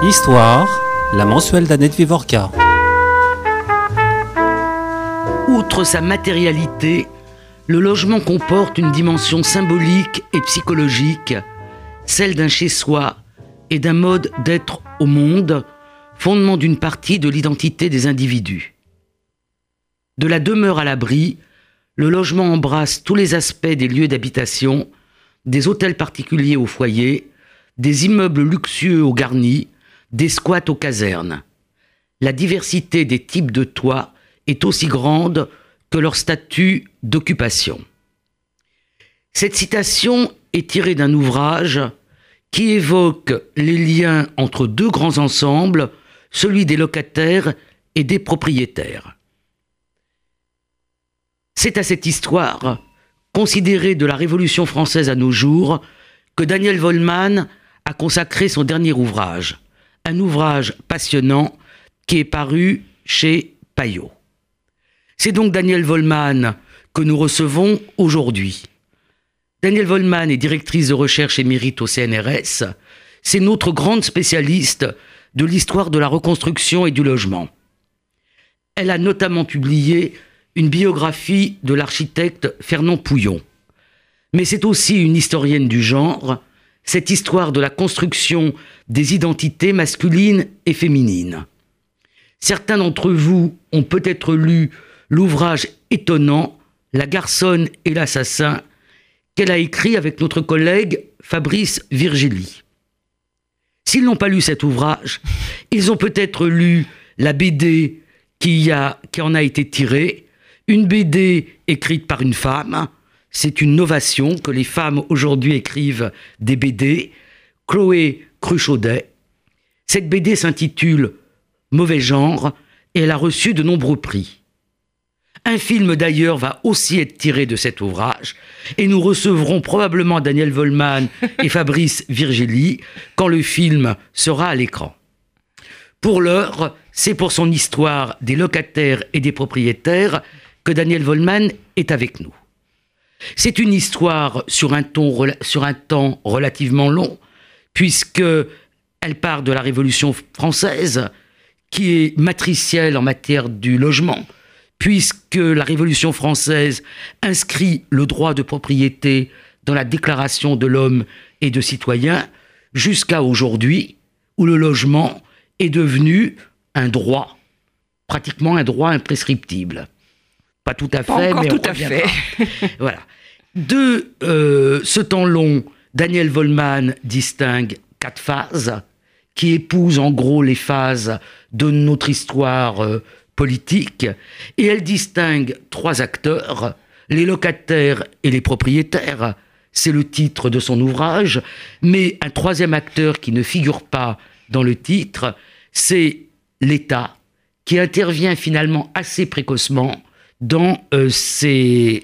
Histoire, la mensuelle d'Annette Vivorca. Outre sa matérialité, le logement comporte une dimension symbolique et psychologique, celle d'un chez-soi et d'un mode d'être au monde, fondement d'une partie de l'identité des individus. De la demeure à l'abri, le logement embrasse tous les aspects des lieux d'habitation, des hôtels particuliers au foyer, des immeubles luxueux aux garnis, des squats aux casernes. La diversité des types de toits est aussi grande que leur statut d'occupation. Cette citation est tirée d'un ouvrage qui évoque les liens entre deux grands ensembles, celui des locataires et des propriétaires. C'est à cette histoire, considérée de la Révolution française à nos jours, que Daniel Vollmann a consacré son dernier ouvrage, un ouvrage passionnant qui est paru chez Payot. C'est donc Daniel Vollmann que nous recevons aujourd'hui. Daniel Vollmann est directrice de recherche émérite au CNRS. C'est notre grande spécialiste de l'histoire de la reconstruction et du logement. Elle a notamment publié une biographie de l'architecte Fernand Pouillon. Mais c'est aussi une historienne du genre cette histoire de la construction des identités masculines et féminines. Certains d'entre vous ont peut-être lu l'ouvrage étonnant La garçonne et l'assassin qu'elle a écrit avec notre collègue Fabrice Virgili. S'ils n'ont pas lu cet ouvrage, ils ont peut-être lu la BD qui, qui en a été tirée, une BD écrite par une femme, c'est une novation que les femmes aujourd'hui écrivent des BD. Chloé Cruchaudet. Cette BD s'intitule Mauvais genre et elle a reçu de nombreux prix. Un film d'ailleurs va aussi être tiré de cet ouvrage et nous recevrons probablement Daniel Vollman et Fabrice Virgili quand le film sera à l'écran. Pour l'heure, c'est pour son histoire des locataires et des propriétaires que Daniel Vollman est avec nous. C'est une histoire sur un, temps relativement long, puisque elle part de la Révolution française, qui est matricielle en matière du logement, puisque la Révolution française inscrit le droit de propriété dans la Déclaration de l'homme et de citoyen, jusqu'à aujourd'hui, où le logement est devenu un droit, pratiquement un droit imprescriptible. Pas tout à fait, mais tout à fait. voilà. De euh, ce temps long, Daniel Vollmann distingue quatre phases qui épousent en gros les phases de notre histoire euh, politique, et elle distingue trois acteurs, les locataires et les propriétaires, c'est le titre de son ouvrage, mais un troisième acteur qui ne figure pas dans le titre, c'est l'État, qui intervient finalement assez précocement dans, euh,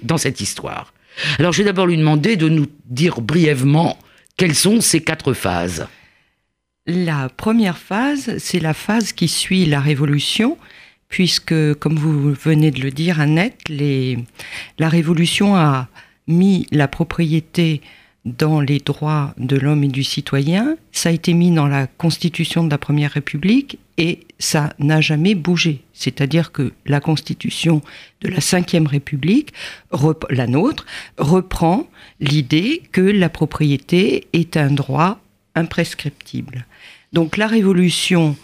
dans cette histoire. Alors je vais d'abord lui demander de nous dire brièvement quelles sont ces quatre phases. La première phase, c'est la phase qui suit la Révolution, puisque, comme vous venez de le dire, Annette, la Révolution a mis la propriété dans les droits de l'homme et du citoyen. Ça a été mis dans la Constitution de la Première République et ça n'a jamais bougé. C'est-à-dire que la Constitution de la Cinquième République, la nôtre, reprend l'idée que la propriété est un droit imprescriptible. Donc la Révolution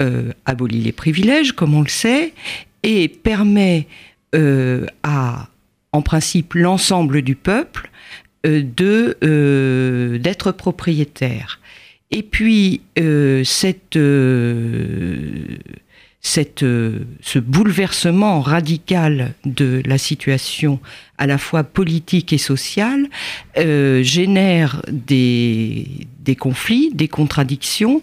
euh, abolit les privilèges, comme on le sait, et permet euh, à, en principe, l'ensemble du peuple de euh, d'être propriétaire. Et puis euh, cette cette, ce bouleversement radical de la situation à la fois politique et sociale génère des, des, conflits, des contradictions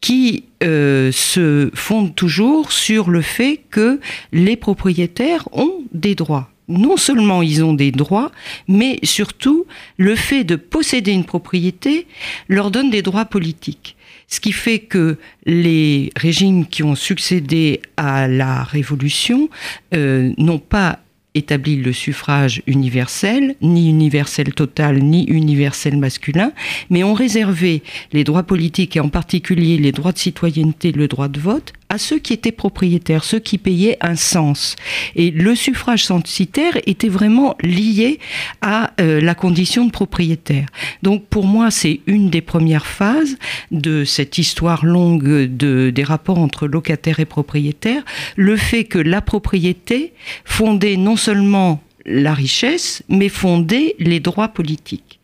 qui se fondent toujours sur le fait que les propriétaires ont des droits non seulement ils ont des droits, mais surtout le fait de posséder une propriété leur donne des droits politiques. Ce qui fait que les régimes qui ont succédé à la Révolution euh, n'ont pas établi le suffrage universel, ni universel total, ni universel masculin, mais ont réservé les droits politiques et en particulier les droits de citoyenneté, le droit de vote, à ceux qui étaient propriétaires, ceux qui payaient un sens. Et le suffrage censitaire était vraiment lié à euh, la condition de propriétaire. Donc pour moi, c'est une des premières phases de cette histoire longue de, des rapports entre locataires et propriétaires, le fait que la propriété fondait non seulement la richesse, mais fondait les droits politiques.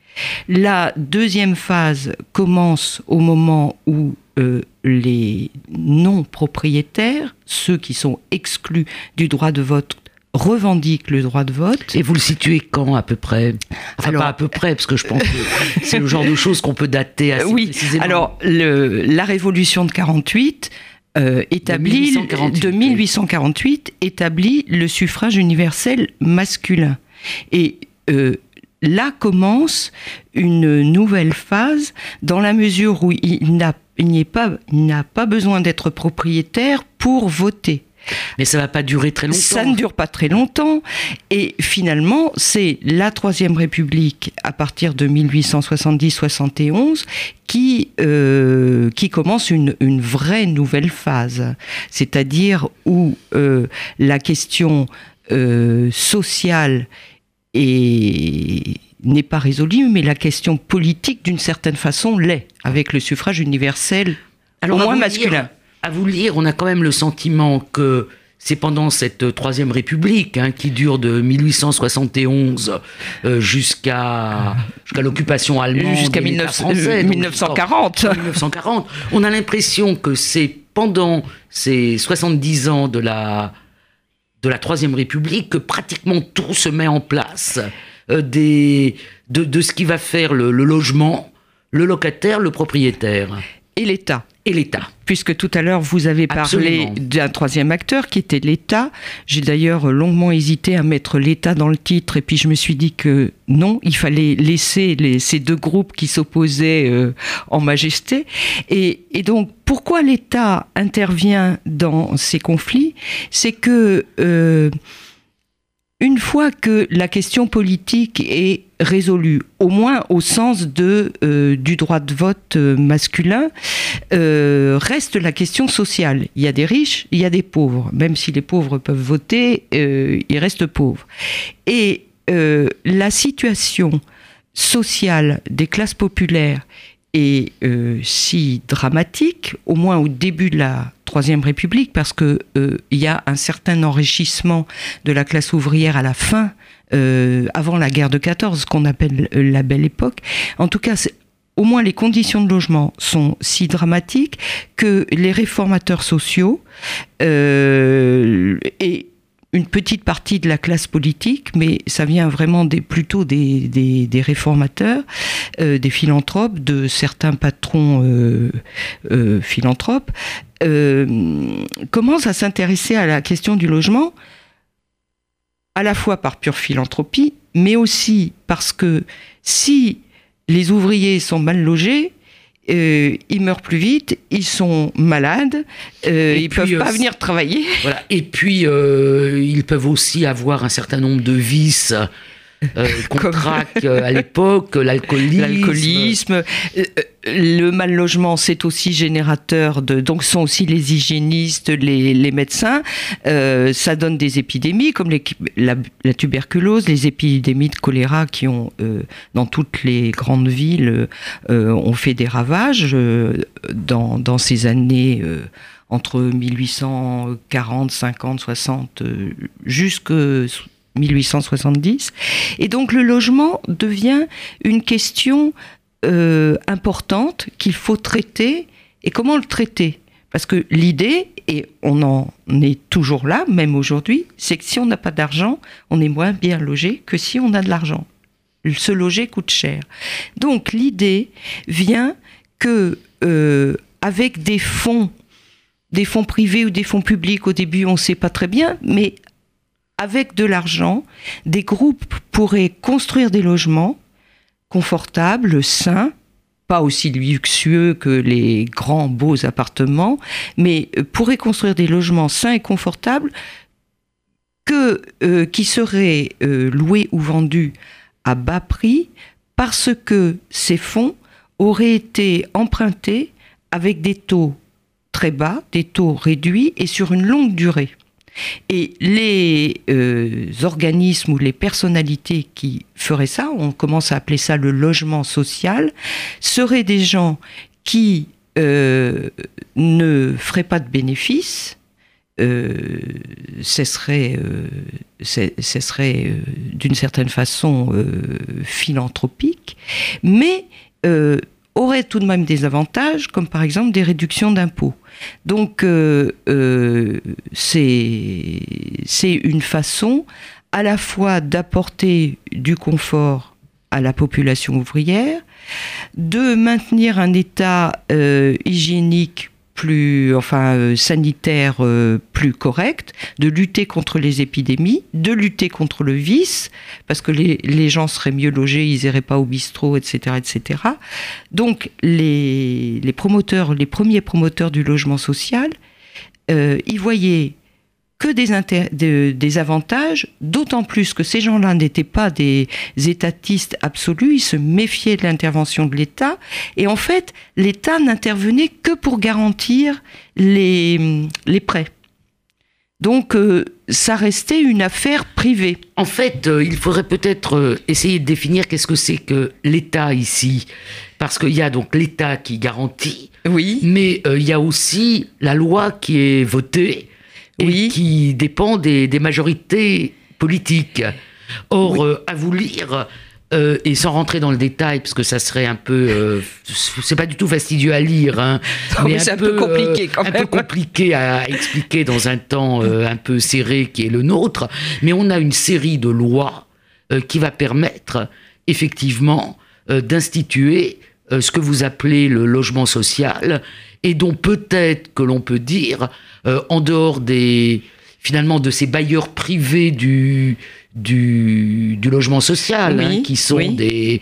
La deuxième phase commence au moment où euh, les non-propriétaires, ceux qui sont exclus du droit de vote, revendiquent le droit de vote. Et vous le situez quand à peu près? Enfin Alors- pas à peu près, parce que je pense que c'est le genre de choses qu'on peut dater assez oui, précisément. alors le- la révolution de 48 euh, établit, 1848, de 1848 établit le suffrage universel masculin. Et euh, là commence une nouvelle phase dans la mesure où il n'a pas, il pas besoin d'être propriétaire pour voter. Mais ça va pas durer très longtemps. Ça ne dure pas très longtemps. Et finalement, c'est la Troisième République, à partir de 1870-71, qui, euh, qui commence une, une vraie nouvelle phase. C'est-à-dire où euh, la question euh, sociale est n'est pas résolue, mais la question politique, d'une certaine façon, l'est, avec le suffrage universel, Alors, au moins masculin. lire- à vous lire, on a quand même le sentiment que c'est pendant cette euh, troisième république hein, qui dure de 1871 euh, jusqu'à jusqu'à l'occupation allemande Jusqu'à et l'État 19- français, euh, donc 1940. jusqu'en 1940. On a l'impression que c'est pendant ces 70 ans de la de la troisième république que pratiquement tout se met en place euh, des de, de ce qui va faire le- le logement, le locataire, le propriétaire Et l'État. Et l'État. Puisque tout à l'heure, vous avez parlé d'un troisième acteur qui était l'État. J'ai d'ailleurs longuement hésité à mettre l'État dans le titre, et puis je me suis dit que non, il fallait laisser les- ces deux groupes qui s'opposaient euh, en majesté. Et, et donc, pourquoi l'État intervient dans ces conflits? C'est que euh, une fois que la question politique est résolue, au moins au sens euh, du droit de vote euh, masculin, euh, reste la question sociale. Il y a des riches, il y a des pauvres. Même si les pauvres peuvent voter, ils restent pauvres. Et la situation sociale des classes populaires est euh, si dramatique, au moins au début de la Troisième République, parce que euh, il y a un certain enrichissement de la classe ouvrière à la fin, euh, avant la guerre de 14, qu'on appelle euh, la Belle Époque. En tout cas, au moins les conditions de logement sont si dramatiques que les réformateurs sociaux euh, et une petite partie de la classe politique, mais ça vient vraiment des, plutôt des, des, des réformateurs, euh, des philanthropes, de certains patrons euh, euh, philanthropes, commencent à s'intéresser à la question du logement, à la fois par pure philanthropie, mais aussi parce que si les ouvriers sont mal logés, euh, ils meurent plus vite, ils sont malades, euh, ils puis, peuvent euh, pas venir travailler. Voilà. Et puis, euh, ils peuvent aussi avoir un certain nombre de vices euh, qu'on Comme- traque euh, à l'époque, l'alcoolisme. L'alcoolisme, euh, euh, le mal logement, c'est aussi générateur de. Donc, sont aussi les hygiénistes, les, les médecins. Euh, ça donne des épidémies comme les- la, la tuberculose, les épidémies de choléra qui ont, euh, dans toutes les grandes villes, euh, ont fait des ravages euh, dans, dans ces années. euh, entre 1840, 50, 60, euh, jusque 1870. Et donc le logement devient une question euh, importante qu'il faut traiter. Et comment le traiter? Parce que l'idée, et on en est toujours là, même aujourd'hui, c'est que si on n'a pas d'argent, on est moins bien logé que si on a de l'argent. Se loger coûte cher. Donc l'idée vient que euh, avec des fonds, des fonds privés ou des fonds publics, au début on ne sait pas très bien, mais avec de l'argent, des groupes pourraient construire des logements confortables, sains, pas aussi luxueux que les grands beaux appartements, mais euh, pourraient construire des logements sains et confortables euh, qui seraient euh, loués ou vendus à bas prix parce que ces fonds auraient été empruntés avec des taux très bas, des taux réduits et sur une longue durée. Et les euh, organismes ou les personnalités qui feraient ça, on commence à appeler ça le logement social, seraient des gens qui euh, ne feraient pas de bénéfices, euh, ce serait, ce serait d'une certaine façon philanthropique, mais aurait tout de même des avantages, comme par exemple des réductions d'impôts. Donc euh, euh, c'est une façon à la fois d'apporter du confort à la population ouvrière, de maintenir un état euh, hygiénique plus, enfin, euh, sanitaire euh, plus correct, de lutter contre les épidémies, de lutter contre le vice, parce que les, gens seraient mieux logés, ils iraient pas au bistrot, etc., etc. Donc, les, les promoteurs, les premiers promoteurs du logement social, euh, ils voyaient que des, avantages, d'autant plus que ces gens-là n'étaient pas des étatistes absolus, ils se méfiaient de l'intervention de l'État, et en fait, l'État n'intervenait que pour garantir les, les prêts. Donc, euh, ça restait une affaire privée. En fait, euh, il faudrait peut-être euh, essayer de définir qu'est-ce que c'est que l'État ici. Parce qu'il y a donc l'État qui garantit, oui. mais il y a aussi la loi qui est votée et qui dépend des, majorités politiques. Or, euh, à vous lire, euh, et sans rentrer dans le détail, parce que ça serait un peu, euh, c'est pas du tout fastidieux à lire, hein, mais c'est un, peu, compliqué quand même. Un peu compliqué à expliquer dans un temps un peu serré qui est le nôtre. Mais on a une série de lois qui va permettre effectivement d'instituer ce que vous appelez le logement social et dont peut-être que l'on peut dire, euh, en dehors des finalement de ces bailleurs privés du du, du logement social, hein, qui sont des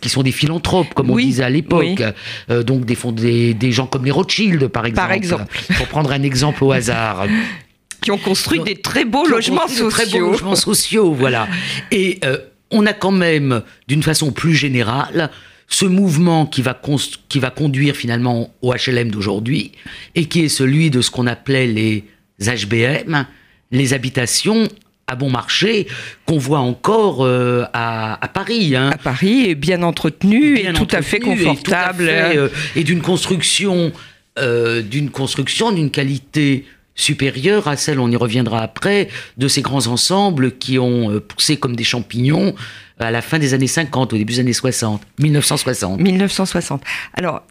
qui sont des philanthropes, comme on disait à l'époque. Euh, donc des, des, des, gens comme les Rothschild, par exemple. Par exemple. Pour prendre un exemple au hasard. qui ont construit des très beaux logements sociaux. Très beaux logements sociaux, voilà. Et euh, on a quand même, d'une façon plus générale, ce mouvement qui va, qui va conduire finalement au HLM d'aujourd'hui, et qui est celui de ce qu'on appelait les HBM, les habitations à bon marché qu'on voit encore euh, à, Paris. Hein. À Paris, et bien entretenu et tout à fait confortable. Euh, et, d'une construction, euh, d'une construction d'une qualité supérieure à celle, on y reviendra après, de ces grands ensembles qui ont poussé comme des champignons à la fin des années 50, au début des années 60, 1960. 1960. Alors,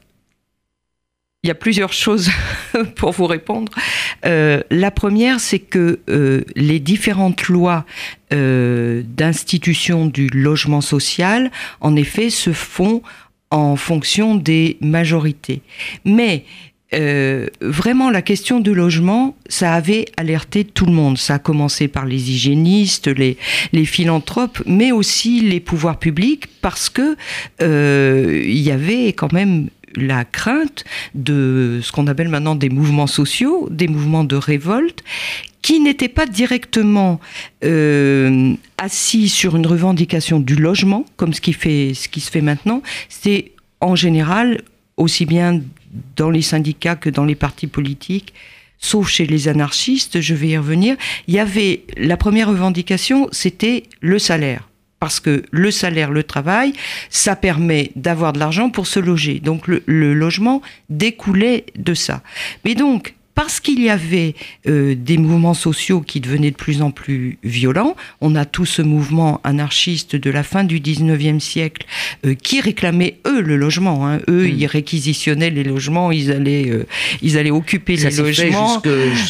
il y a plusieurs choses pour vous répondre. Euh, la première, c'est que euh, les différentes lois euh, d'institution du logement social, en effet, se font en fonction des majorités. Mais euh, vraiment la question du logement, ça avait alerté tout le monde. Ça a commencé par les hygiénistes, les, philanthropes, mais aussi les pouvoirs publics, parce que euh, il y avait quand même la crainte de ce qu'on appelle maintenant des mouvements sociaux, des mouvements de révolte, qui n'étaient pas directement euh, assis sur une revendication du logement, comme ce qui, fait, ce qui se fait maintenant. C'est en général aussi bien dans les syndicats que dans les partis politiques, sauf chez les anarchistes, je vais y revenir, il y avait la première revendication, c'était le salaire. Parce que le salaire, le travail, ça permet d'avoir de l'argent pour se loger. Donc le, le logement découlait de ça. Mais donc, parce qu'il y avait euh, des mouvements sociaux qui devenaient de plus en plus violents, on a tout ce mouvement anarchiste de la fin du 19e siècle euh, qui réclamait, eux, le logement. Hein. Eux, hmm. ils réquisitionnaient les logements, ils allaient, euh, ils allaient occuper les logements.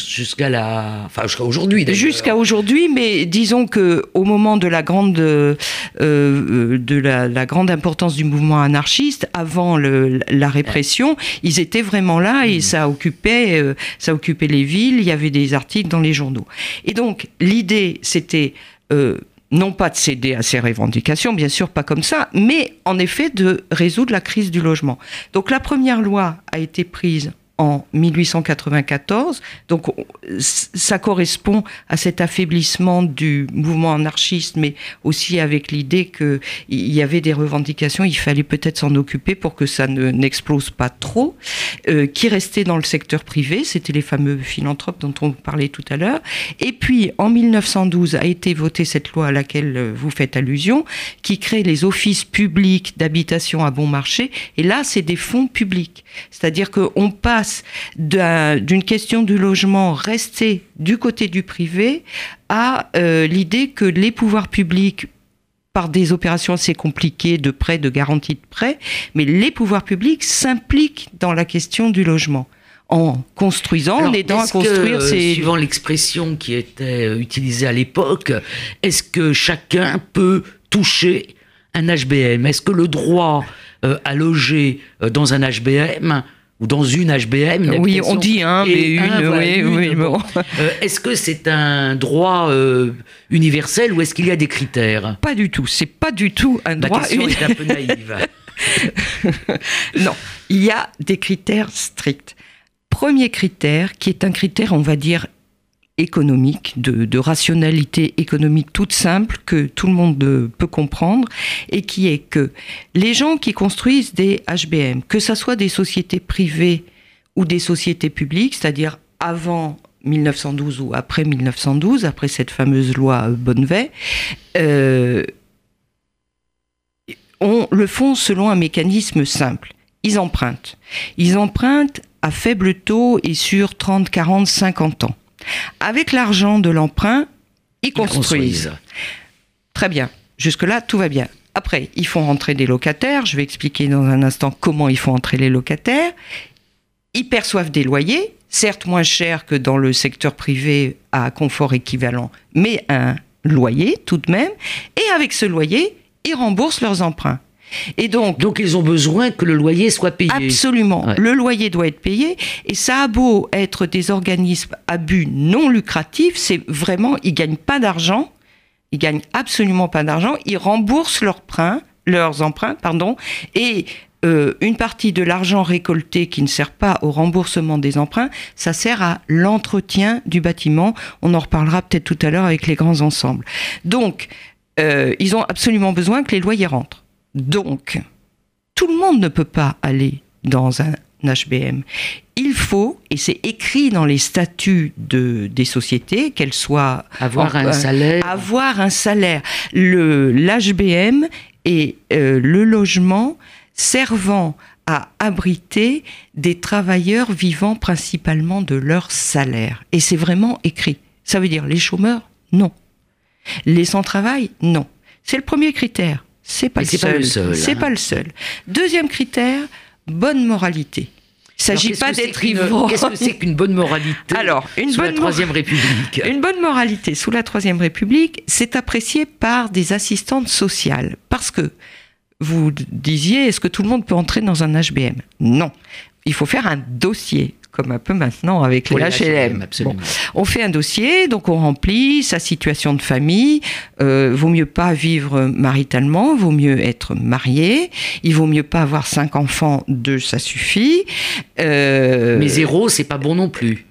Jusqu'à la... Enfin, jusqu'à aujourd'hui, Jusqu'à aujourd'hui, mais disons que au moment de la grande, de la, la, grande importance du mouvement anarchiste, avant le, la répression, ils étaient vraiment là et hmm. ça occupait ça occupait les villes, il y avait des articles dans les journaux. Et donc l'idée, c'était euh, non pas de céder à ces revendications, bien sûr pas comme ça, mais en effet de résoudre la crise du logement. Donc la première loi a été prise en 1894. Donc ça correspond à cet affaiblissement du mouvement anarchiste, mais aussi avec l'idée qu'il y avait des revendications, il fallait peut-être s'en occuper pour que ça ne, n'explose pas trop, euh, qui restaient dans le secteur privé, c'était les fameux philanthropes dont on parlait tout à l'heure. Et puis en 1912 a été votée cette loi à laquelle euh, vous faites allusion, qui crée les offices publics d'habitation à bon marché. Et là, c'est des fonds publics. C'est-à-dire qu'on passe d'une question du logement resté du côté du privé à euh, l'idée que les pouvoirs publics par des opérations assez compliquées de prêt, de garantie de prêt, mais les pouvoirs publics s'impliquent dans la question du logement. En construisant, en aidant à construire que, ces... Suivant l'expression qui était euh, utilisée à l'époque, est-ce que chacun peut toucher un HBM Est-ce que le droit euh, à loger dans un HBM ou dans une HBM. oui, on dit un, mais une, oui, oui. Bon. Euh, est-ce que c'est un droit euh, universel ou est-ce qu'il y a des critères? Pas du tout. C'est pas du tout un droit. universel. est un peu naïve. non, il y a des critères stricts. Premier critère, qui est un critère, on va dire, économique, de, rationalité économique toute simple que tout le monde peut comprendre et qui est que les gens qui construisent des HBM, que ce soit des sociétés privées ou des sociétés publiques, c'est-à-dire avant 1912 ou après 1912, après cette fameuse loi Bonnevet, euh, on le font selon un mécanisme simple. Ils empruntent. Ils empruntent à faible taux et sur 30, 40, 50 ans. Avec l'argent de l'emprunt, ils construisent. Très bien. Jusque-là, tout va bien. Après, ils font rentrer des locataires. Je vais expliquer dans un instant comment ils font entrer les locataires. Ils perçoivent des loyers, certes moins chers que dans le secteur privé à confort équivalent, mais un loyer tout de même. Et avec ce loyer, ils remboursent leurs emprunts. Et donc, donc ils ont besoin que le loyer soit payé. Absolument. Le loyer doit être payé. Et ça a beau être des organismes à but non lucratif, c'est vraiment, ils gagnent pas d'argent. Ils gagnent absolument pas d'argent. Ils remboursent leurs emprunts, leurs emprunts, pardon. Et euh, une partie de l'argent récolté qui ne sert pas au remboursement des emprunts, ça sert à l'entretien du bâtiment. On en reparlera peut-être tout à l'heure avec les grands ensembles. Donc, euh, ils ont absolument besoin que les loyers rentrent. Donc, tout le monde ne peut pas aller dans un HBM. Il faut, et c'est écrit dans les statuts de, des sociétés, qu'elles soient... Avoir un salaire. Avoir un salaire. L'HBM est euh, le logement servant à abriter des travailleurs vivant principalement de leur salaire. Et c'est vraiment écrit. Ça veut dire les chômeurs Non. Les sans-travail Non. C'est le premier critère. C'est pas, pas, le seul. C'est hein. pas le seul. Deuxième critère, bonne moralité. Il s'agit pas d'être ivre. Qu'est-ce que c'est qu'une bonne moralité Alors, une sous bonne la Troisième République? Une bonne moralité sous la Troisième République, c'est apprécié par des assistantes sociales. Parce que vous disiez, est-ce que tout le monde peut entrer dans un HBM Non. Il faut faire un dossier comme un peu maintenant avec les HLM. on fait un dossier, donc on remplit sa situation de famille. Euh, vaut mieux pas vivre maritalement, vaut mieux être marié. Il vaut mieux pas avoir cinq enfants, deux ça suffit. Euh, mais zéro, c'est pas bon non plus.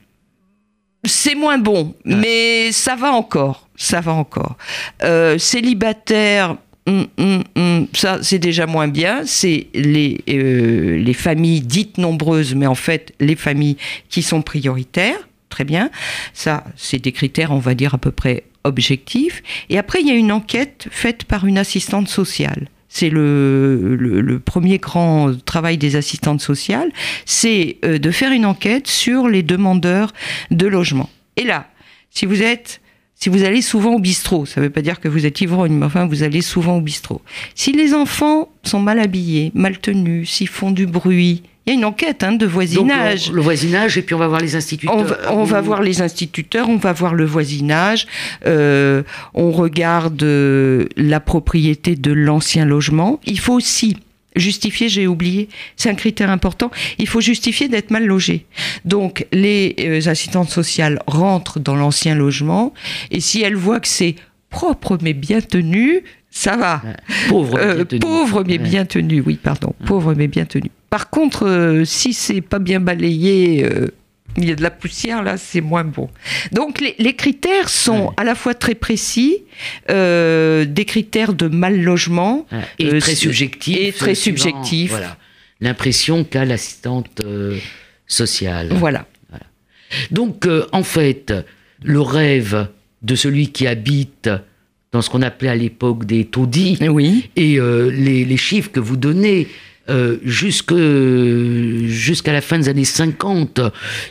C'est moins bon, mais ça va encore. Ça va encore. Euh, célibataire, Hum, hum, hum. ça c'est déjà moins bien. C'est les, euh, les familles dites nombreuses, mais en fait les familles qui sont prioritaires. Très bien. Ça, c'est des critères, on va dire, à peu près objectifs. Et après, il y a une enquête faite par une assistante sociale. C'est le, le, premier grand travail des assistantes sociales, c'est euh, de faire une enquête sur les demandeurs de logement. Et là, si vous êtes si vous allez souvent au bistrot, ça ne veut pas dire que vous êtes ivrogne, mais enfin vous allez souvent au bistrot. Si les enfants sont mal habillés, mal tenus, s'ils font du bruit, il y a une enquête hein, de voisinage. Donc, le, voisinage, et puis on va voir les instituteurs. On va, voir les instituteurs, on va voir le voisinage, euh, on regarde euh, la propriété de l'ancien logement. Il faut aussi justifier, j'ai oublié, c'est un critère important, il faut justifier d'être mal logé. Donc les euh, assistantes sociales rentrent dans l'ancien logement et si elles voient que c'est propre mais bien tenu, ça va. Pauvre, mais Euh, bien tenu. pauvre mais bien tenu, oui, pardon. Pauvre mais bien tenu. Par contre, euh, si c'est pas bien balayé, euh, il y a de la poussière là, c'est moins bon. Donc les, les critères sont Ouais. à la fois très précis, euh, des critères de mal logement, Ouais. Et Euh, très c'est- subjectif. et très euh. Voilà. L'impression qu'a l'assistante euh, sociale. voilà. Donc, euh, en fait, le rêve de celui qui habite dans ce qu'on appelait à l'époque des taudis, Oui. et euh, les, les chiffres que vous donnez euh, jusqu'à la fin des années 50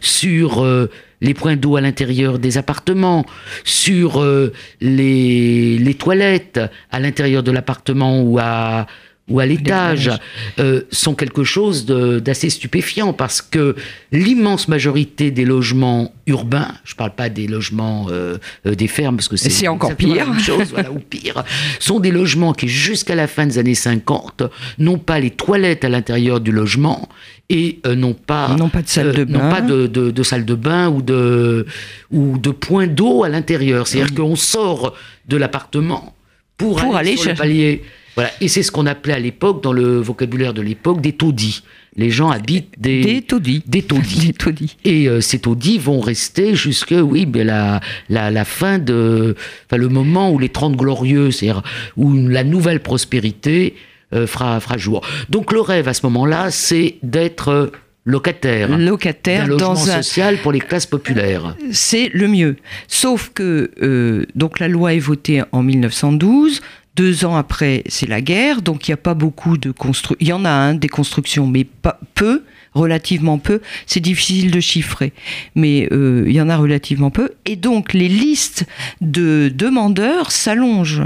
sur euh, les points d'eau à l'intérieur des appartements, sur euh, les, les toilettes à l'intérieur de l'appartement ou à, ou à l'étage, euh, sont quelque chose d'assez stupéfiant parce que l'immense majorité des logements urbains, je ne parle pas des logements euh, euh, des fermes parce que c'est encore pire. la même chose, voilà, ou pire, sont des logements qui, jusqu'à la fin des années 50, n'ont pas les toilettes à l'intérieur du logement et euh, n'ont pas, Non pas de salle de n'ont bain. pas de, de- de salle de bain ou de, ou de point d'eau à l'intérieur. C'est-à-dire qu'on sort de l'appartement pour, Pour aller, aller sur le palier. Voilà. Et c'est ce qu'on appelait à l'époque, dans le vocabulaire de l'époque, des taudis. Les gens habitent des, Des taudis. des taudis. Des taudis. Et euh, ces taudis vont rester jusque, oui, la, la, la fin de. Enfin, le moment où les 30 glorieux, c'est-à-dire où la nouvelle prospérité euh, fera, fera jour. Donc le rêve à ce moment-là, c'est d'être euh, locataire. Locataire logement dans un, social pour les classes populaires. c'est le mieux. Sauf que euh, donc la loi est votée en 1912. Deux ans après, c'est la guerre, donc il n'y a pas beaucoup de constructions. Il y en a un, des constructions, mais pas peu, relativement peu. C'est difficile de chiffrer, mais euh, il y en a relativement peu. Et donc les listes de demandeurs s'allongent,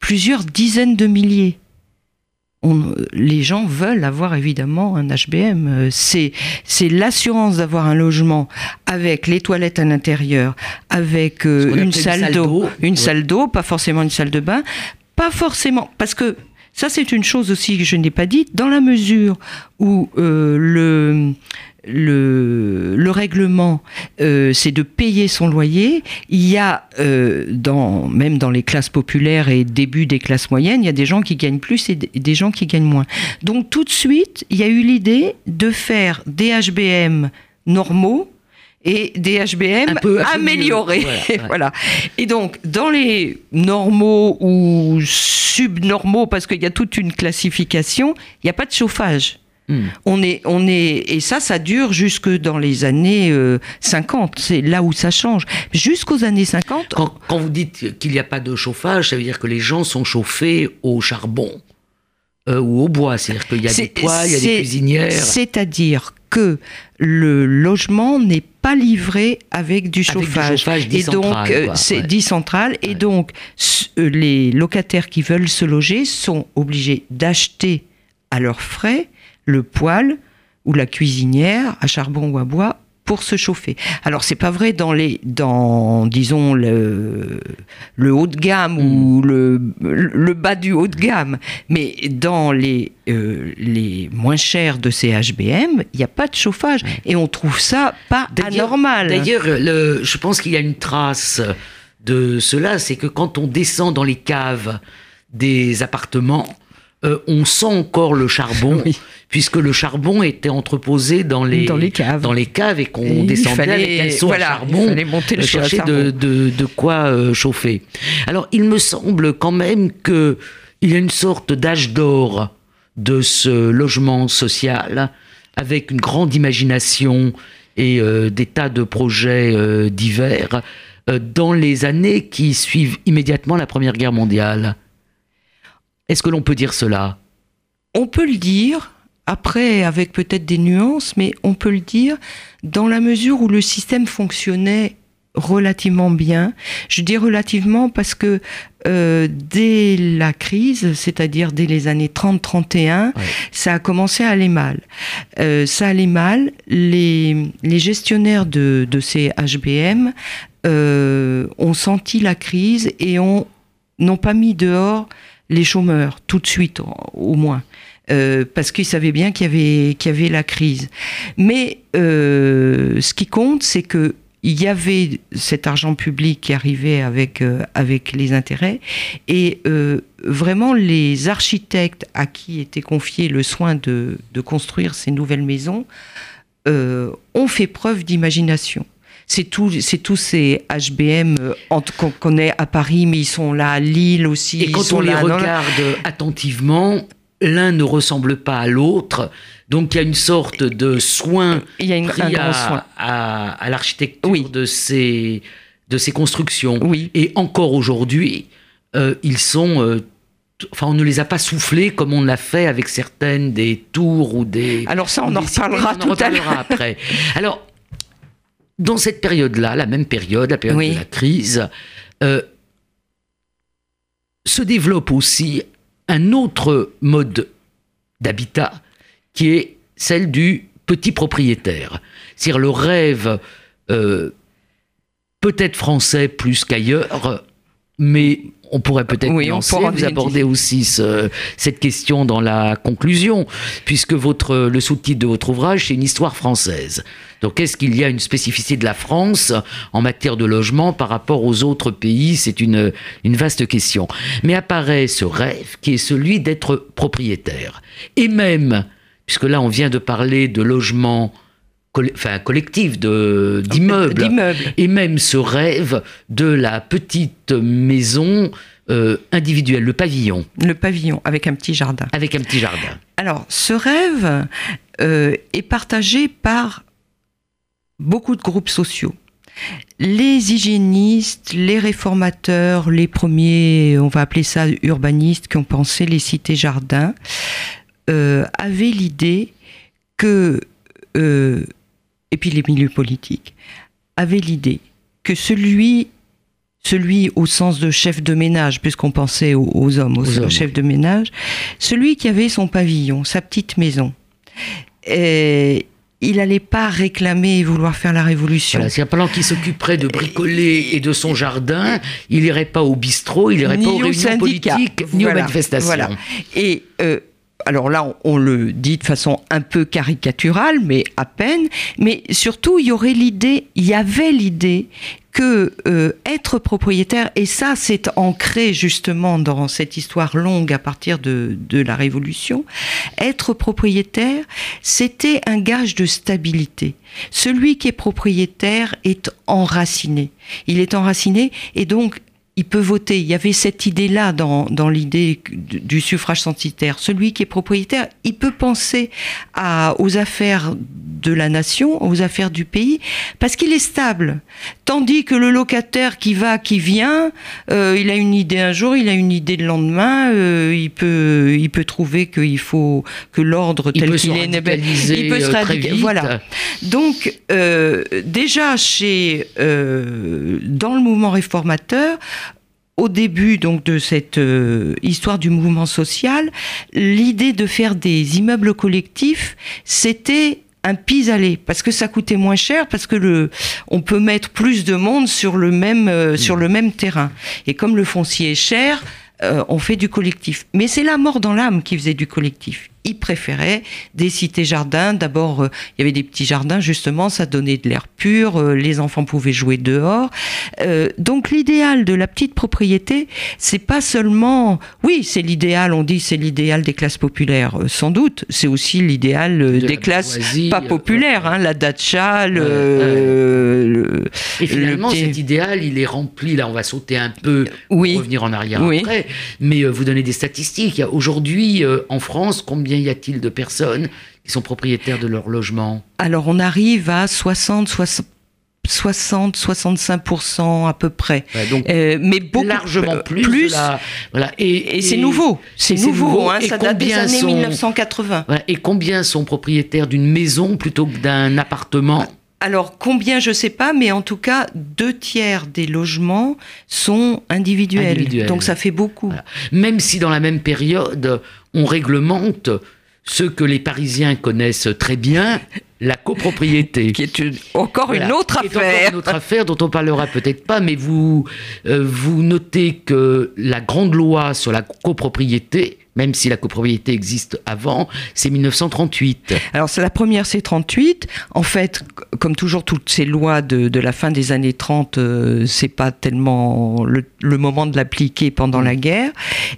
plusieurs dizaines de milliers. On- les gens veulent avoir évidemment un HBM. C'est c'est l'assurance d'avoir un logement avec les toilettes à l'intérieur, avec euh, une salle d'eau, d'eau. une Ouais. salle d'eau, pas forcément une salle de bain, pas forcément parce que ça c'est une chose aussi que je n'ai pas dite dans la mesure où euh, le le, le règlement, euh, c'est de payer son loyer. Il y a, euh, dans, même dans les classes populaires et début des classes moyennes, il y a des gens qui gagnent plus et des gens qui gagnent moins. Donc tout de suite, il y a eu l'idée de faire des HBM normaux et des HBM améliorés. Voilà, ouais. Voilà. Et donc, dans les normaux ou subnormaux, parce qu'il y a toute une classification, il n'y a pas de chauffage. Hmm. On est, on est, et ça, ça dure jusque dans les années euh, 50. C'est là où ça change. Jusqu'aux années 50, Quand, quand vous dites qu'il n'y a pas de chauffage, ça veut dire que les gens sont chauffés au charbon euh, ou au bois. C'est-à-dire qu'il y a des poêles, il y a des cuisinières. c'est-à-dire que le logement n'est pas livré avec du Avec du chauffage. chauffage et donc, euh, c'est ouais. dit central. Et donc, euh, les locataires qui veulent se loger sont obligés d'acheter à leurs frais le poêle ou la cuisinière à charbon ou à bois pour se chauffer. Alors c'est pas vrai dans les dans disons le le haut de gamme Hmm. ou le le bas du haut de gamme, mais dans les euh, les moins chers de ces HBM, il n'y a pas de chauffage et on trouve ça pas anormal. D'ailleurs, le- je pense qu'il y a une trace de cela, c'est que quand on descend dans les caves des appartements, euh, on sent encore le charbon, Oui. puisque le charbon était entreposé dans les, Dans les caves. dans les caves et qu'on descendait fallait- avec un voilà, à charbon, il fallait monter le chercher charbon. de, de, de quoi euh, chauffer. Alors, il me semble quand même que il y a une sorte d'âge d'or de ce logement social, avec une grande imagination et euh, des tas de projets divers, dans les années qui suivent immédiatement la Première Guerre mondiale. Est-ce que l'on peut dire cela? On peut le dire, après avec peut-être des nuances, mais on peut le dire dans la mesure où le système fonctionnait relativement bien. Je dis relativement parce que euh, dès la crise, c'est-à-dire dès les années 30-31, Ouais. ça a commencé à aller mal. Euh, ça allait mal. Les, les gestionnaires de, de ces HBM euh, ont senti la crise et ont n'ont pas mis dehors les chômeurs tout de suite, au- moins. Euh, parce qu'ils savaient bien qu'il y avait, qu'il la crise. Mais euh, ce qui compte, c'est que il y avait cet argent public qui arrivait avec, euh, les intérêts et vraiment les architectes à qui était confié le soin de, construire ces nouvelles maisons ont fait preuve d'imagination. C'est tout, c'est tous ces HBM euh, qu'on connaît à Paris, mais ils sont là à Lille aussi. Et quand on les regarde attentivement, l'un ne ressemble pas à l'autre. Donc il y a une sorte de soin il y a une, un pris à, soin. à- à l'architecture Oui. de, ces, de ces constructions. Oui. Et encore aujourd'hui, euh, ils sont. euh, Enfin, on ne les a pas soufflés comme on l'a fait avec certaines des tours ou des. Alors ça, on en reparlera tout à l'heure. après. Alors, dans cette période-là, la même période, la période Oui. de la crise, euh, se développe aussi un autre mode d'habitat qui est celle du petit propriétaire. C'est-à-dire le rêve euh, peut-être français plus qu'ailleurs, mais on pourrait peut-être Oui, on lancer, pourra vous aborder aussi ce- cette question dans la conclusion, puisque votre, le sous-titre de votre ouvrage, c'est une histoire française. Donc est-ce qu'il y a une spécificité de la France en matière de logement par rapport aux autres pays? C'est une, une vaste question. Mais apparaît ce rêve qui est celui d'être propriétaire. Et même, puisque là on vient de parler de logement enfin, collectif, de- d'immeubles, D'immeubles. et même ce rêve de la petite maison euh, individuelle, le pavillon, Le pavillon avec un petit jardin. avec un petit jardin. Alors, ce rêve euh, est partagé par beaucoup de groupes sociaux. Les hygiénistes, les réformateurs, les premiers, on va appeler ça urbanistes, qui ont pensé les cités-jardins, euh, avaient l'idée que, euh, et puis les milieux politiques, avaient l'idée que celui, celui au sens de chef de ménage, puisqu'on pensait aux, aux hommes, aux, chefs de ménage, celui qui avait son pavillon, sa petite maison, et il n'allait pas réclamer et vouloir faire la révolution. Voilà, c'est pendant qu'il s'occuperait de bricoler et de son jardin, il irait pas au bistrot, il irait Ni pas aux au réunions syndicat. politiques, ni aux manifestations. voilà. Et euh, alors là, on, le dit de façon un peu caricaturale, mais à peine. Mais surtout, il y aurait l'idée, il y avait l'idée que euh, être propriétaire, et ça c'est ancré justement dans cette histoire longue à partir de, de la Révolution, être propriétaire, c'était un gage de stabilité. Celui qui est propriétaire est enraciné. Il est enraciné et donc il peut voter. Il y avait cette idée-là dans, dans l'idée du suffrage censitaire. Celui qui est propriétaire, il peut penser à, aux affaires de la nation, aux affaires du pays, parce qu'il est stable. Tandis que le locataire qui va, qui vient, euh, il a une idée un jour, il a une idée le lendemain, euh, il, peut, il peut trouver qu'il faut que l'ordre Il tel peut se qu'il est n'est pas- radicaliser il peut se très vite. Voilà. Donc, euh, déjà chez dans le mouvement réformateur, au début donc de cette euh, histoire du mouvement social, l'idée de faire des immeubles collectifs, c'était un pis-aller parce que ça coûtait moins cher parce que le on peut mettre plus de monde sur le même euh, sur le même terrain. Et comme le foncier est cher euh, on fait du collectif. Mais c'est la mort dans l'âme qui faisait du collectif ils préféraient des cités-jardins. D'abord, euh, il y avait des petits jardins, justement, ça donnait de l'air pur, euh, les enfants pouvaient jouer dehors. Euh, donc l'idéal de la petite propriété, c'est pas seulement, oui, c'est l'idéal, on dit c'est l'idéal des classes populaires, sans doute, c'est aussi l'idéal De des la classes pas populaires, hein, la dacha, le, Et finalement, le petit- cet idéal, il est rempli. Là, on va sauter un peu Oui. pour revenir en arrière Oui. après. Mais vous donnez des statistiques. Y Aujourd'hui, en France, combien y a-t-il de personnes qui sont propriétaires de leur logement? Alors on arrive à 60, 60 60, 65% à peu près. Ouais, donc, Euh, mais beaucoup largement plus. la- voilà. Et, Et c'est nouveau, c'est nouveau, nouveau. hein, ça date des années sont- 1980. voilà. Et combien sont propriétaires d'une maison plutôt que d'un appartement? Alors combien je sais pas, mais en tout cas deux tiers des logements sont individuels. Individuels. Donc ça fait beaucoup. Voilà. Même si dans la même période, on réglemente ce que les Parisiens connaissent très bien, la copropriété. Qui est une- encore Voilà. une autre Qui est encore affaire. une autre affaire dont on parlera peut-être pas, mais vous, euh, vous notez que la grande loi sur la copropriété, même si la copropriété existe avant, c'est 1938. Alors c'est la première, c'est 38. En fait, comme toujours toutes ces lois de, la fin des années 30, euh, c'est pas tellement le, moment de l'appliquer pendant la guerre,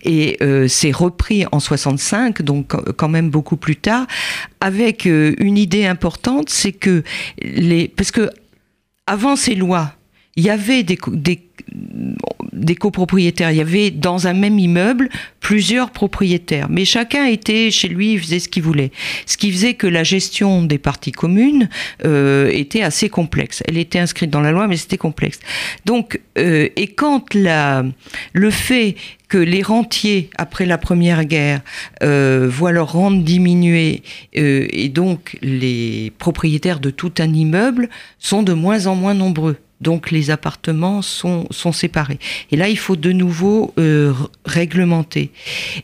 et euh, c'est repris en 65, donc quand même beaucoup plus tard, avec euh, une idée importante, c'est que les, parce que avant ces lois, il y avait des, des des copropriétaires. Il y avait dans un même immeuble plusieurs propriétaires, mais chacun était chez lui, il faisait ce qu'il voulait. Ce qui faisait que la gestion des parties communes euh, était assez complexe. Elle était inscrite dans la loi, mais c'était complexe. Donc, euh, et quand la, le fait que les rentiers, après la Première Guerre, euh, voient leur rente diminuer, et donc les propriétaires de tout un immeuble sont de moins en moins nombreux donc les appartements sont, sont séparés. Et là, il faut de nouveau euh, réglementer.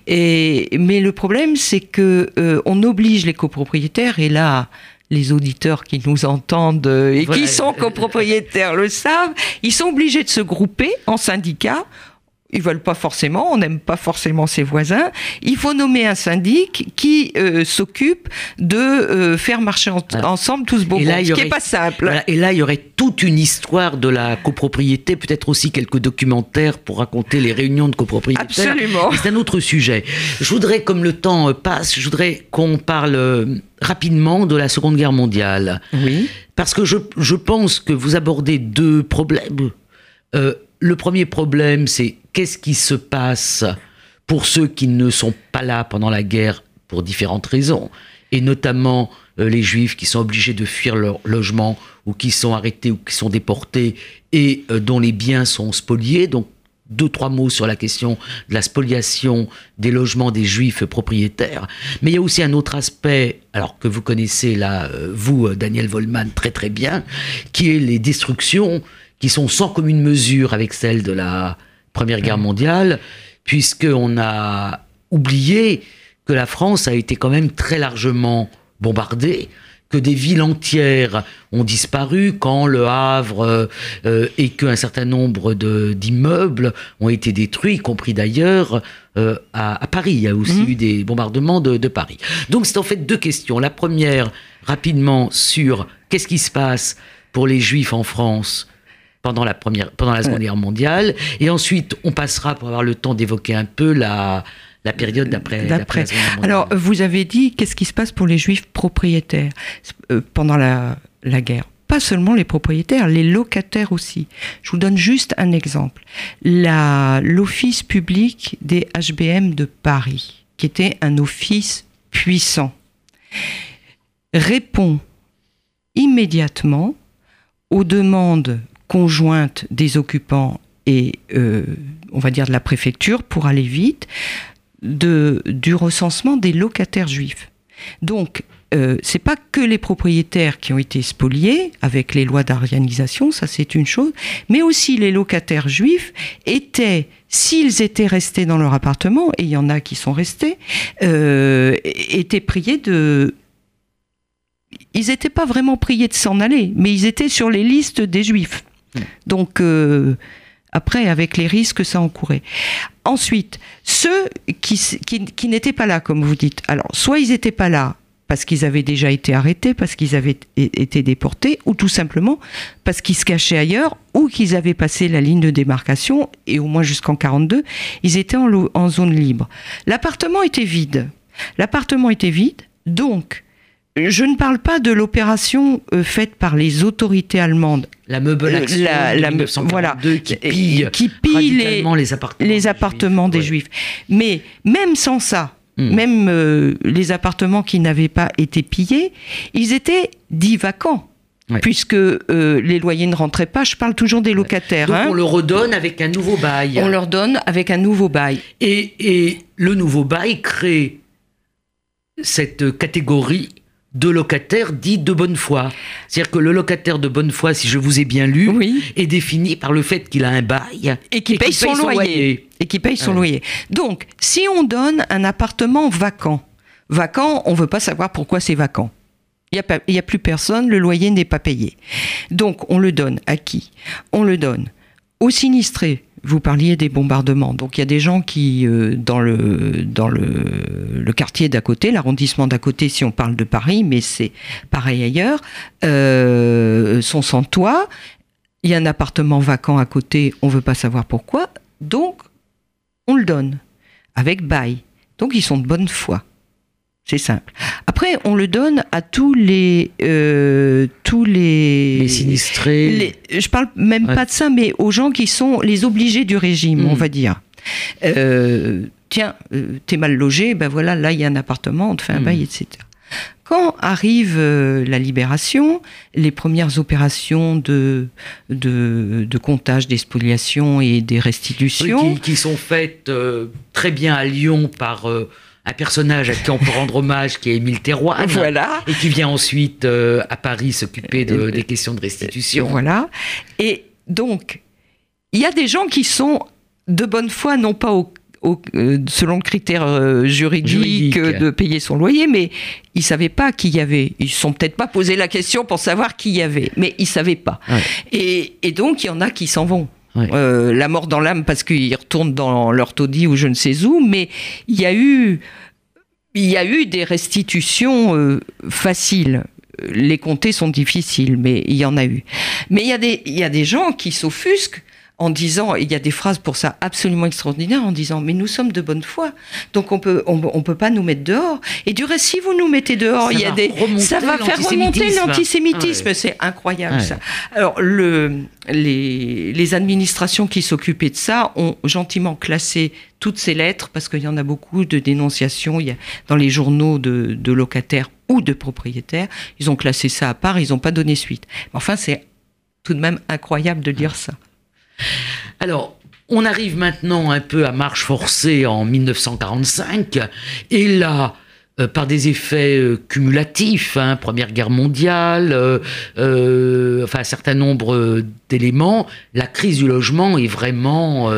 Et, mais le problème, c'est que euh, on oblige les copropriétaires, et là, les auditeurs qui nous entendent euh, et qui sont copropriétaires le savent, ils sont obligés de se grouper en syndicats ils veulent pas forcément, on n'aime pas forcément ses voisins. Il faut nommer un syndic qui euh, s'occupe de euh, faire marcher ensemble tout ce beau monde, ce qui n'est pas simple. et là, il y aurait toute une histoire de la copropriété, peut-être aussi quelques documentaires pour raconter les réunions de copropriétaires. Absolument. C'est un autre sujet. Je voudrais, comme le temps euh, passe, je voudrais qu'on parle rapidement de la Seconde Guerre mondiale. Oui. Parce que je, je pense que vous abordez deux problèmes. Le premier problème, c'est qu'est-ce qui se passe pour ceux qui ne sont pas là pendant la guerre pour différentes raisons, et notamment euh, les juifs qui sont obligés de fuir leur logement ou qui sont arrêtés ou qui sont déportés et euh, dont les biens sont spoliés. Donc deux, trois mots sur la question de la spoliation des logements des juifs propriétaires. Mais il y a aussi un autre aspect, alors que vous connaissez là, euh, vous, Daniel Volman, très très bien, qui est les destructions qui sont sans commune mesure avec celles de la Première Guerre mondiale, puisqu'on a oublié que la France a été quand même très largement bombardée, que des villes entières ont disparu quand le Havre euh, et qu'un certain nombre d'immeubles ont été détruits, y compris d'ailleurs euh, à, Paris. Il y a aussi mhm. eu des bombardements de, de Paris. Donc c'est en fait deux questions. La première, rapidement, sur qu'est-ce qui se passe pour les Juifs en France pendant la, première, pendant la Seconde Guerre mondiale. Et ensuite, on passera pour avoir le temps d'évoquer un peu la, la période d'après. Alors, vous avez dit qu'est-ce qui se passe pour les juifs propriétaires euh, pendant la, la guerre? Pas seulement les propriétaires, les locataires aussi. Je vous donne juste un exemple. L'office public des HBM de Paris, qui était un office puissant, répond immédiatement aux demandes conjointe des occupants et, euh, on va dire, de la préfecture, pour aller vite, de, du recensement des locataires juifs. Donc, euh, c'est pas que les propriétaires qui ont été spoliés avec les lois d'arianisation, ça c'est une chose, mais aussi les locataires juifs étaient, s'ils étaient restés dans leur appartement, et il y en a qui sont restés, euh, étaient priés de ils n'étaient pas vraiment priés de s'en aller, mais ils étaient sur les listes des juifs. Donc, euh, après, avec les risques que ça encourait. Ensuite, ceux qui, n'étaient pas là, comme vous dites, alors, soit ils n'étaient pas là parce qu'ils avaient déjà été arrêtés, parce qu'ils avaient été déportés, ou tout simplement parce qu'ils se cachaient ailleurs, ou qu'ils avaient passé la ligne de démarcation, et au moins jusqu'en 42, ils étaient en, en zone libre. L'appartement était vide. L'appartement était vide, donc je ne parle pas de l'opération euh, faite par les autorités allemandes. La meubelation la, la, voilà, qui pille, qui pille les, les, appartements, les appartements des, juifs. Mais même sans ça, hmm. même euh, les appartements qui n'avaient pas été pillés, ils étaient dits vacants. Puisque euh, les loyers ne rentraient pas, je parle toujours des locataires. Donc hein. on le redonne avec un nouveau bail. On leur donne avec un nouveau bail. Et, et le nouveau bail crée cette catégorie de locataires dits de bonne foi. C'est-à-dire que le locataire de bonne foi, si je vous ai bien lu, est défini par le fait qu'il a un bail et qu'il paye, son, loyer. Et qui paye son loyer. Donc, si on donne un appartement vacant, vacant, on ne veut pas savoir pourquoi c'est vacant. Il n'y a, a, plus personne, le loyer n'est pas payé. Donc, on le donne à qui? On le donne aux sinistrés vous parliez des bombardements. Donc il y a des gens qui, euh, dans, le, dans le, quartier d'à côté, l'arrondissement d'à côté, si on parle de Paris, mais c'est pareil ailleurs, euh, sont sans toit. Il y a un appartement vacant à côté, on ne veut pas savoir pourquoi. Donc, on le donne, avec bail. Donc ils sont de bonne foi. C'est simple. Après, on le donne à tous les euh, tous les, Les sinistrés. les- je parle même Ouais. pas de ça, mais aux gens qui sont les obligés du régime, on va dire. Euh, tiens, euh, t'es mal logé, ben voilà, là il y a un appartement, on te fait un Mm. bail, etc. Quand arrive la libération, les premières opérations de, de, de comptage, d'expoliation et des Oui, restitutions, qui, qui sont faites très bien à Lyon par un personnage à qui on peut rendre hommage, qui est Émile Terroir. voilà, Et qui vient ensuite euh, à Paris s'occuper de- des questions de restitution. Voilà. Et donc, il y a des gens qui sont de bonne foi, non pas au, au- euh, selon le critère euh, juridique, Juridique. de payer son loyer, mais ils savaient pas qui y avait. Ils se sont peut-être pas posé la question pour savoir qui y avait, mais ils savaient pas. Ouais. Et, et donc, il y en a qui s'en vont. Euh, la mort dans l'âme parce qu'ils retournent dans leur taudis ou je ne sais où, mais il y a eu, il y a eu des restitutions euh, faciles. Les compter sont difficiles, mais il y en a eu. Mais il y il y a des gens qui s'offusquent en disant, il y a des phrases pour ça absolument extraordinaires, en disant, mais nous sommes de bonne foi, donc on peut, on, on peut pas nous mettre dehors. Et du reste, si vous nous mettez dehors, Ça il y a va des, ça va faire remonter l'antisémitisme. Ouais. C'est incroyable Ouais. ça. Alors, le, les, les administrations qui s'occupaient de ça ont gentiment classé toutes ces lettres, parce qu'il y en a beaucoup de dénonciations il y a, dans les journaux de, de locataires ou de propriétaires. Ils ont classé ça à part, ils n'ont pas donné suite. Mais enfin, c'est tout de même incroyable de dire ça. Alors, on arrive maintenant un peu à marche forcée en 1945, et là, euh, par des effets euh, cumulatifs, hein, Première Guerre mondiale, euh, enfin un certain nombre d'éléments, la crise du logement est vraiment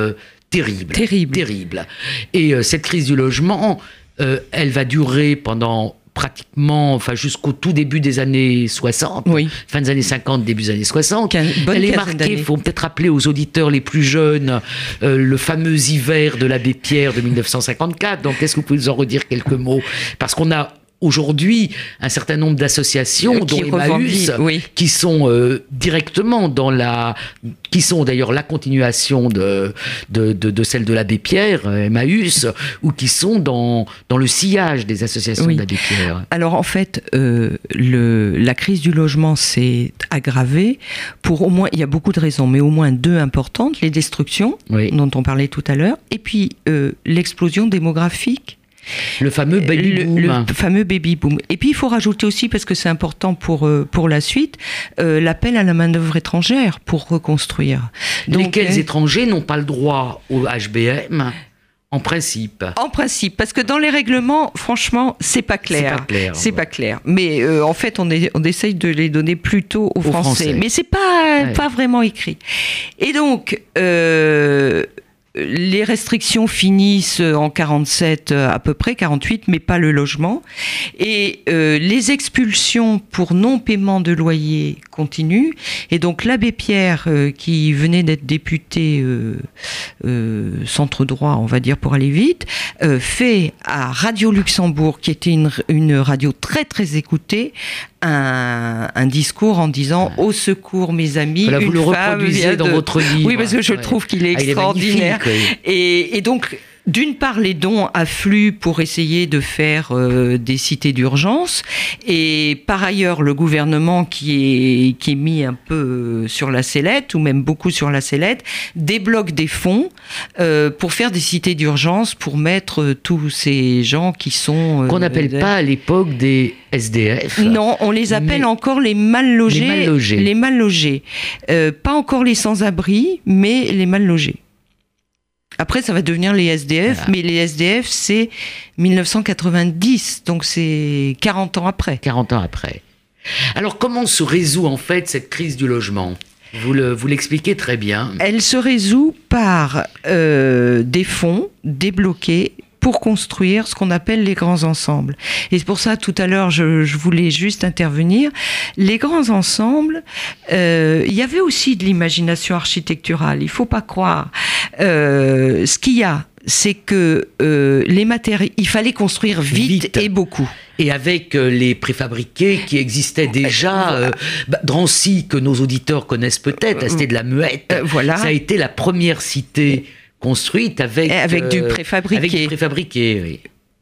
terrible. Terrible. Terrible. Et cette crise du logement, elle va durer pendant pratiquement, enfin jusqu'au tout début des années 60, Oui. fin des années 50, début des années 60. Quin- bonne Elle est marquée, il faut peut-être rappeler aux auditeurs les plus jeunes, euh, le fameux hiver de l'abbé Pierre de 1954. Donc, est-ce que vous pouvez nous en redire quelques mots? Parce qu'on a aujourd'hui un certain nombre d'associations, Euh, dont Emmaüs, oui. qui sont euh, directement dans la, qui sont d'ailleurs la continuation de, de, de, de celle de l'abbé Pierre, euh, Emmaüs, ou qui sont dans, dans le sillage des associations Oui. de l'abbé Pierre. Alors en fait, euh, le, la crise du logement s'est aggravée pour au moins, il y a beaucoup de raisons, mais au moins deux importantes, les destructions Oui. dont on parlait tout à l'heure, et puis euh, l'explosion démographique Le fameux baby le, boom. le fameux baby boom. Et puis il faut rajouter aussi, parce que c'est important pour, euh, pour la suite, euh, l'appel à la main-d'œuvre étrangère pour reconstruire. Lesquels euh, étrangers n'ont pas le droit au HBM en principe? En principe, parce que dans les règlements, franchement, c'est pas clair. C'est pas clair, C'est ouais. pas clair. Mais euh, en fait, on, est, on essaye de les donner plutôt aux, Français. Français. Mais c'est pas, Ouais. pas vraiment écrit. Et donc, euh, les restrictions finissent en 47 euh, à peu près, 48, mais pas le logement. Et euh, les expulsions pour non-paiement de loyer continuent. Et donc l'abbé Pierre, euh, qui venait d'être député centre droit, on va dire pour aller vite, fait à Radio Luxembourg, qui était une radio très très écoutée, un, un discours en disant au secours mes amis, Voilà, vous une le femme reproduisez dans de- votre livre. Oui, parce que je Ouais. trouve qu'il est Ah, est extraordinaire. oui. Et, et donc, d'une part, les dons affluent pour essayer de faire euh, des cités d'urgence. Et par ailleurs, le gouvernement qui est, qui est mis un peu euh, sur la sellette, ou même beaucoup sur la sellette, débloque des fonds euh, pour faire des cités d'urgence, pour mettre tous ces gens qui sont... Qu'on n'appelle pas à l'époque des SDF. non, on les appelle Mais- encore les mal logés. Les mal logés. Les mal logés. Pas encore les sans-abri, mais les mal logés. Après, ça va devenir les SDF, Voilà. mais les SDF, c'est 1990, donc c'est 40 ans après. 40 ans après. Alors, comment se résout en fait cette crise du logement? Vous le- vous l'expliquez très bien. Elle se résout par euh, des fonds débloqués pour construire ce qu'on appelle les grands ensembles. Et c'est pour ça, tout à l'heure, je, je, voulais juste intervenir. Les grands ensembles, euh, il y avait aussi de l'imagination architecturale. Il faut pas croire. Euh, ce qu'il y a, c'est que euh, les matériaux, il fallait construire vite, Vite. et beaucoup. Et avec les préfabriqués qui existaient déjà, euh, bah, Drancy, que nos auditeurs connaissent peut-être, la cité de la Muette, voilà. ça a été la première cité construite avec, Avec du euh, préfabriqué. Avec du préfabriqué, oui.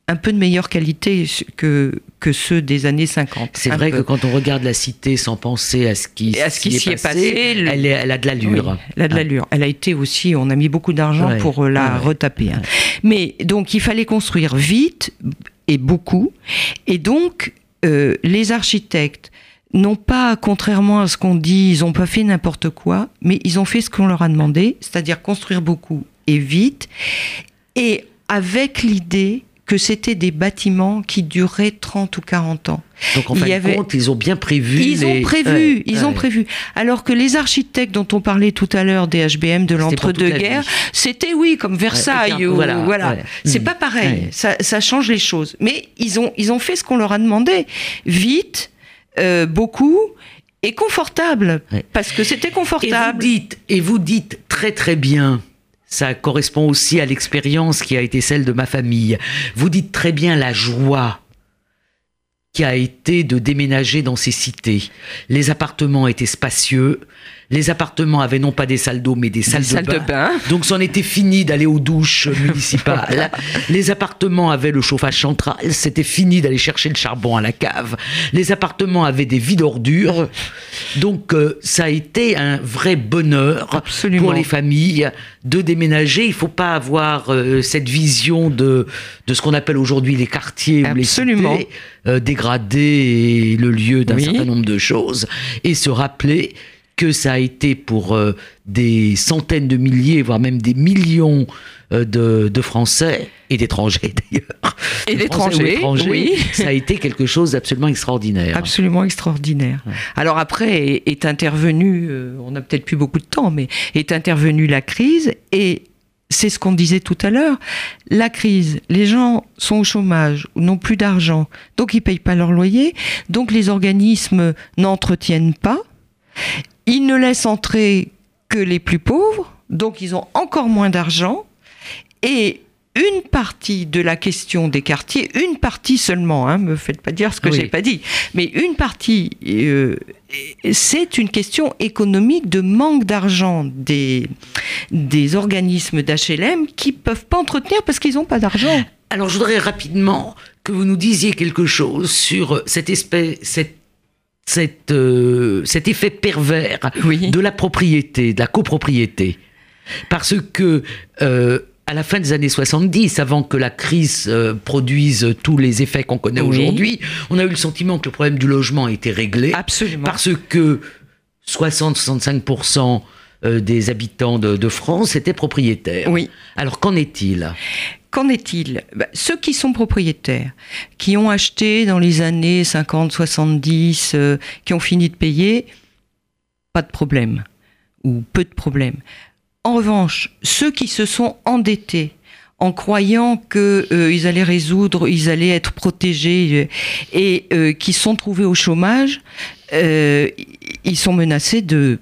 Un peu de meilleure qualité que, que ceux des années 50. C'est vrai peu. que quand on regarde la cité sans penser à ce qui, à ce qui s'y est passé, le- elle, est- elle a de l'allure. Oui, elle a de l'allure. Elle a été aussi, on a mis beaucoup d'argent Ouais, pour euh, la ouais, retaper. hein. Mais donc il fallait construire vite et beaucoup. Et donc euh, les architectes n'ont pas, contrairement à ce qu'on dit, ils n'ont pas fait n'importe quoi, mais ils ont fait ce qu'on leur a demandé, c'est-à-dire construire beaucoup et vite, et avec l'idée que c'était des bâtiments qui dureraient 30 ou 40 ans. Donc en Il fin de compte, ils ont bien prévu. Ils les- ont prévu, Ouais, ils ont prévu. Alors que les architectes dont on parlait tout à l'heure des HBM de l'entre-deux-guerres, c'était oui comme Versailles. Ouais, ou- voilà, c'est pas pareil. Ouais. Ça, ça change les choses. Mais ils ont ils ont fait ce qu'on leur a demandé, vite, euh, beaucoup et confortable, parce que c'était Et vous confortable. dites, et vous dites très très bien. Ça correspond aussi à l'expérience qui a été celle de ma famille. Vous dites très bien la joie qui a été de déménager dans ces cités. Les appartements étaient spacieux. Les appartements avaient non pas des salles d'eau, mais des salles, Des salles de, de bain. Donc c'en était fini d'aller aux douches municipales. Les appartements avaient le chauffage central. C'était fini d'aller chercher le charbon à la cave. Les appartements avaient des vides ordures. Donc euh, ça a été un vrai bonheur Absolument. pour les familles de déménager. Il faut pas avoir euh, cette vision de, de ce qu'on appelle aujourd'hui les quartiers ou les Absolument. cités euh, dégradés et le lieu d'un Oui. certain nombre de choses et se rappeler que ça a été pour euh, des centaines de milliers, voire même des millions euh, de, de Français et d'étrangers d'ailleurs. Et d'étrangers, étrangers, oui. Ça a été quelque chose d'absolument extraordinaire. Absolument extraordinaire. Alors après est, est intervenu, euh, on n'a peut-être plus beaucoup de temps, mais est intervenue la crise et c'est ce qu'on disait tout à l'heure. La crise, les gens sont au chômage, n'ont plus d'argent, donc ils payent pas leur loyer, donc les organismes n'entretiennent pas. Ils ne laissent entrer que les plus pauvres, donc ils ont encore moins d'argent. Et une partie de la question des quartiers, une partie seulement, hein, me faites pas dire ce que Oui. j'ai pas dit, mais une partie, euh, c'est une question économique de manque d'argent des, des organismes d'HLM qui peuvent pas entretenir parce qu'ils n'ont pas d'argent. Alors, je voudrais rapidement que vous nous disiez quelque chose sur cette espèce, cette, cette, euh, cet effet pervers Oui. de la propriété, de la copropriété. Parce que, euh, à la fin des années 70, avant que la crise euh, produise tous les effets qu'on connaît Oui. aujourd'hui, on a eu le sentiment que le problème du logement était réglé. Absolument. Parce que 60-65% euh, des habitants de, de France étaient propriétaires. Oui. Alors qu'en est-il? Qu'en est-il? Ben, Ceux qui sont propriétaires, qui ont acheté dans les années 50, 70, euh, qui ont fini de payer, pas de problème, ou peu de problème. En revanche, ceux qui se sont endettés en croyant qu'ils allaient résoudre, ils allaient être protégés, euh, et euh, qui sont trouvés au chômage, euh, ils sont menacés de-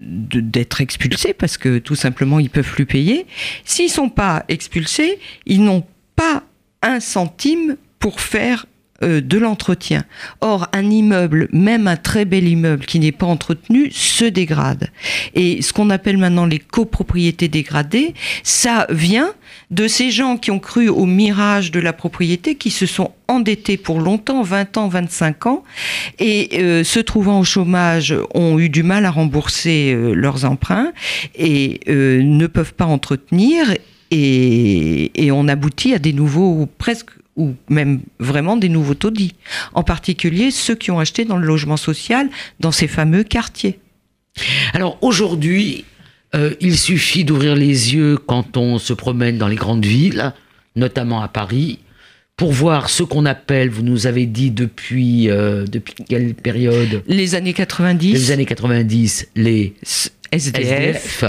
d'être expulsés parce que tout simplement ils peuvent plus payer. S'ils sont pas expulsés, ils n'ont pas un centime pour faire euh, de l'entretien. Or, un immeuble, même un très bel immeuble qui n'est pas entretenu, se dégrade. Et ce qu'on appelle maintenant les copropriétés dégradées, ça vient de ces gens qui ont cru au mirage de la propriété, qui se sont endettés pour longtemps, 20 ans, 25 ans, et euh, se trouvant au chômage, ont eu du mal à rembourser euh, leurs emprunts et euh, ne peuvent pas entretenir. Et, et on aboutit à des nouveaux, presque, ou même vraiment des nouveaux taudis. En particulier ceux qui ont acheté dans le logement social, dans ces fameux quartiers. Alors aujourd'hui, euh, il suffit d'ouvrir les yeux quand on se promène dans les grandes villes, notamment à Paris, pour voir ce qu'on appelle, vous nous avez dit depuis, euh, depuis quelle période Les années 90, Les années 90, les SDF.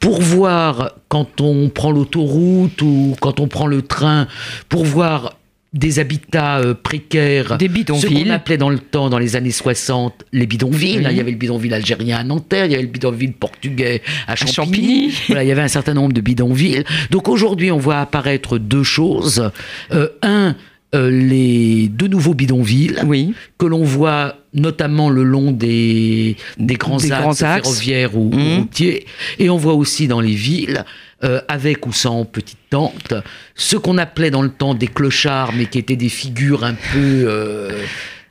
pour voir quand on prend l'autoroute ou quand on prend le train, pour voir des habitats euh, précaires, des ce qu'on appelait dans le temps, dans les années 60, les bidonvilles. Il y avait le bidonville algérien à Nanterre, il y avait le bidonville portugais à Champigny. Voilà, il y avait un certain nombre de bidonvilles. Donc aujourd'hui, on voit apparaître deux choses. Euh, un, euh, les deux nouveaux bidonvilles oui. que l'on voit notamment le long des, des grands axes ferroviaires ou, mmh. routiers. Et on voit aussi dans les villes, euh, avec ou sans petite tente, ce qu'on appelait dans le temps des clochards, mais qui étaient des figures un peu... Euh,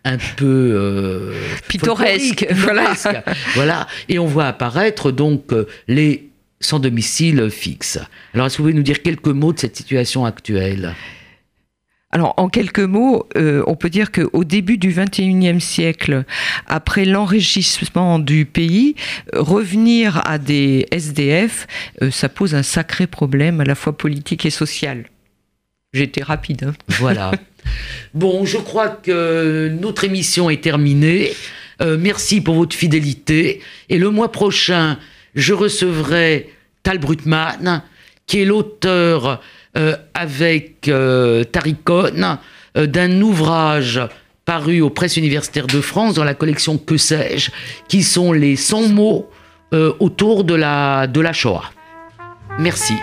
un peu pittoresques, voilà. voilà. Et on voit apparaître donc les sans domicile fixe. Alors, est-ce que vous pouvez nous dire quelques mots de cette situation actuelle? Alors, en quelques mots, euh, on peut dire qu'au début du XXIe siècle, après l'enrichissement du pays, revenir à des SDF, euh, ça pose un sacré problème à la fois politique et social. J'étais rapide. Hein. voilà. Bon, je crois que notre émission est terminée. Euh, merci pour votre fidélité. Et le mois prochain, je recevrai Tal Brutman, qui est l'auteur euh, avec euh, Taricone euh, d'un ouvrage paru aux presses universitaires de France dans la collection Que sais-je, qui sont les 100 mots autour de la, de la Shoah. Merci.